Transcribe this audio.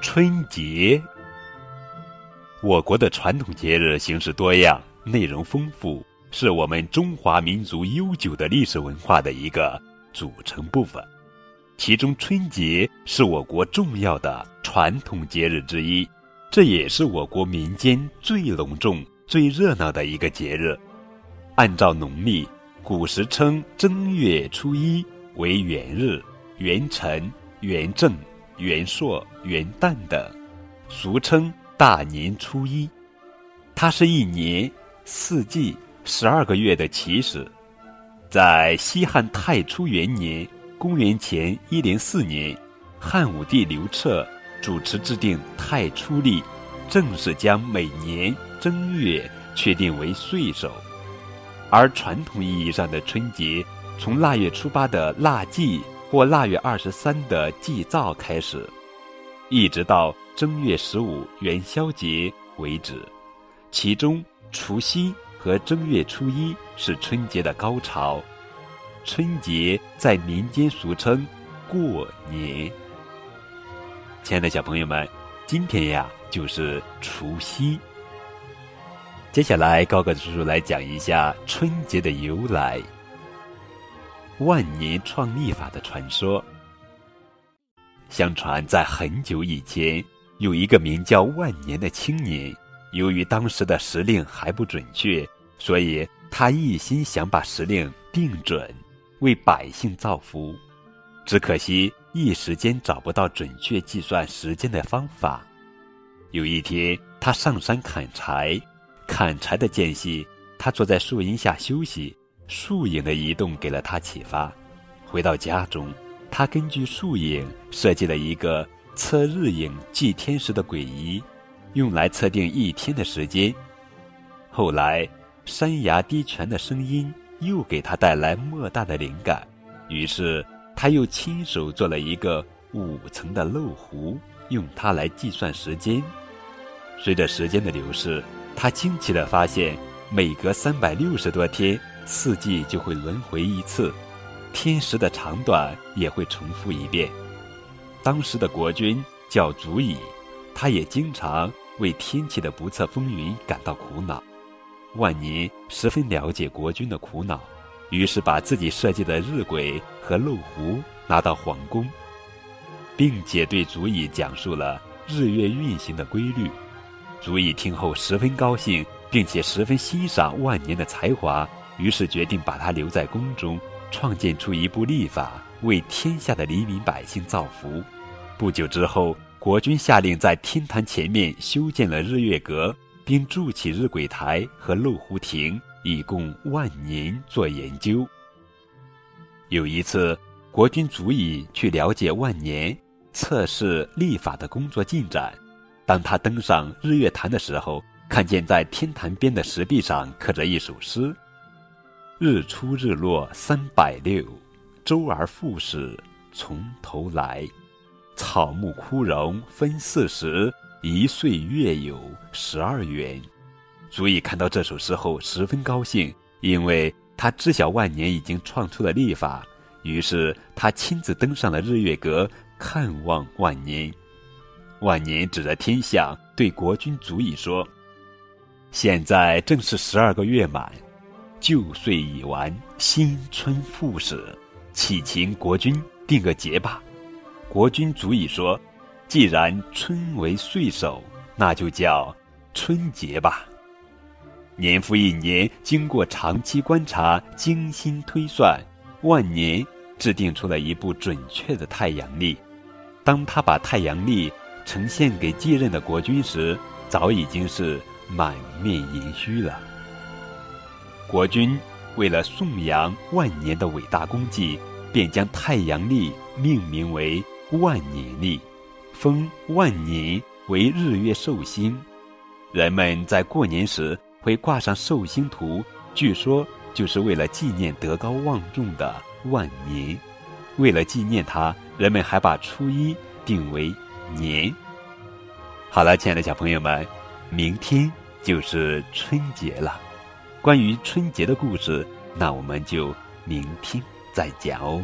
春节。我国的传统节日形式多样，内容丰富，是我们中华民族悠久的历史文化的一个组成部分。其中，春节是我国重要的传统节日之一，这也是我国民间最隆重、最热闹的一个节日。按照农历，古时称正月初一为元日、元辰、元正、元朔、元旦等，俗称大年初一。它是一年四季十二个月的起始，在西汉太初元年。公元前一零四年，汉武帝刘彻主持制定太初历，正式将每年正月确定为岁首。而传统意义上的春节，从腊月初八的腊祭或腊月二十三的祭灶开始，一直到正月十五元宵节为止。其中，除夕和正月初一是春节的高潮。春节在民间俗称过年。亲爱的小朋友们，今天呀就是除夕。接下来，高个叔叔来讲一下春节的由来。万年创历法的传说。相传，在很久以前，有一个名叫万年的青年，由于当时的时令还不准确，所以他一心想把时令定准。为百姓造福，只可惜一时间找不到准确计算时间的方法。有一天，他上山砍柴，砍柴的间隙，他坐在树荫下休息，树影的移动给了他启发。回到家中，他根据树影设计了一个测日影计天时的轨仪，用来测定一天的时间。后来，山崖滴泉的声音。又给他带来莫大的灵感，于是他又亲手做了一个五层的漏壶，用它来计算时间。随着时间的流逝，他惊奇地发现，每隔三百六十多天，四季就会轮回一次，天时的长短也会重复一遍。当时的国君叫祖乙，他也经常为天气的不测风云感到苦恼。万年十分了解国君的苦恼，于是把自己设计的日晷和漏壶拿到皇宫，并且对祖乙讲述了日月运行的规律。祖乙听后十分高兴，并且十分欣赏万年的才华，于是决定把他留在宫中，创建出一部历法，为天下的黎民百姓造福。不久之后，国君下令在天坛前面修建了日月阁。并筑起日晷台和漏壶亭，以供万年做研究。有一次，国君足以去了解万年测试历法的工作进展。当他登上日月潭的时候，看见在天坛边的石壁上刻着一首诗：“日出日落三百六，周而复始从头来。草木枯荣分四时。”一岁月有十二元，足以看到这首诗后十分高兴，因为他知晓万年已经创出了历法。于是他亲自登上了日月阁，看望万年。万年指着天象，对国君足以说：“现在正是十二个月满，旧岁已完，新春复始，启请国君定个节吧。”国君足以说。既然春为岁首，那就叫春节吧。年复一年，经过长期观察、精心推算，万年制定出了一部准确的太阳历。当他把太阳历呈现给继任的国君时，早已经是满面银须了。国君为了颂扬万年的伟大功绩，便将太阳历命名为万年历。封万年为日月寿星，人们在过年时会挂上寿星图，据说就是为了纪念德高望重的万年。为了纪念他，人们还把初一定为年。好了，亲爱的小朋友们，明天就是春节了。关于春节的故事，那我们就明天再讲哦。